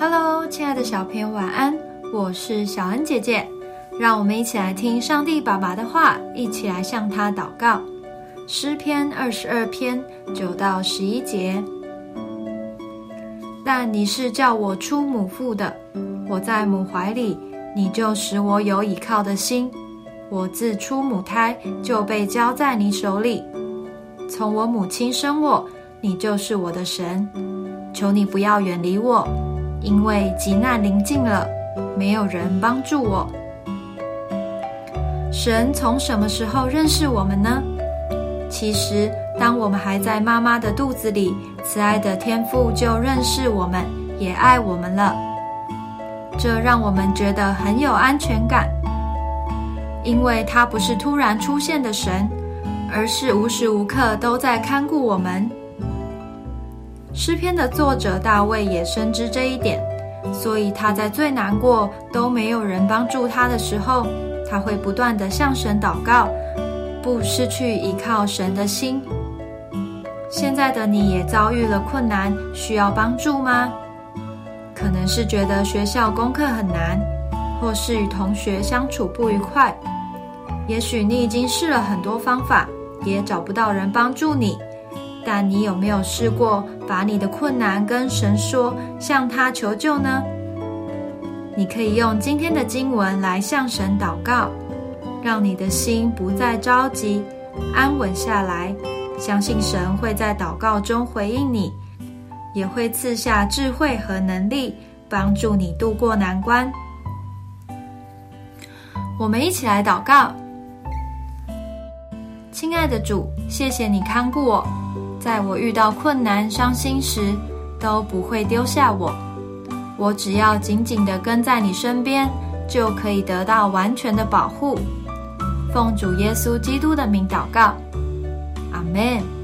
Hello，亲爱的小朋友，晚安！我是小恩姐姐，让我们一起来听上帝爸爸的话，一起来向他祷告。诗篇二十二篇九到十一节。但你是叫我出母腹的，我在母怀里，你就使我有倚靠的心。我自出母胎就被交在你手里，从我母亲生我，你就是我的神。求你不要远离我，因为急难临近了，没有人帮助我。神从什么时候认识我们呢？其实，当我们还在妈妈的肚子里，慈爱的天父就认识我们，也爱我们了。这让我们觉得很有安全感，因为他不是突然出现的神，而是无时无刻都在看顾我们。诗篇的作者大卫也深知这一点，所以他在最难过、都没有人帮助他的时候，他会不断的向神祷告。不失去依靠神的心。现在的你也遭遇了困难，需要帮助吗？可能是觉得学校功课很难，或是与同学相处不愉快。也许你已经试了很多方法，也找不到人帮助你。但你有没有试过把你的困难跟神说，向他求救呢？你可以用今天的经文来向神祷告。让你的心不再着急，安稳下来，相信神会在祷告中回应你，也会赐下智慧和能力，帮助你度过难关。我们一起来祷告，亲爱的主，谢谢你看顾我，在我遇到困难、伤心时都不会丢下我，我只要紧紧的跟在你身边，就可以得到完全的保护。奉主耶稣基督的名祷告，阿门。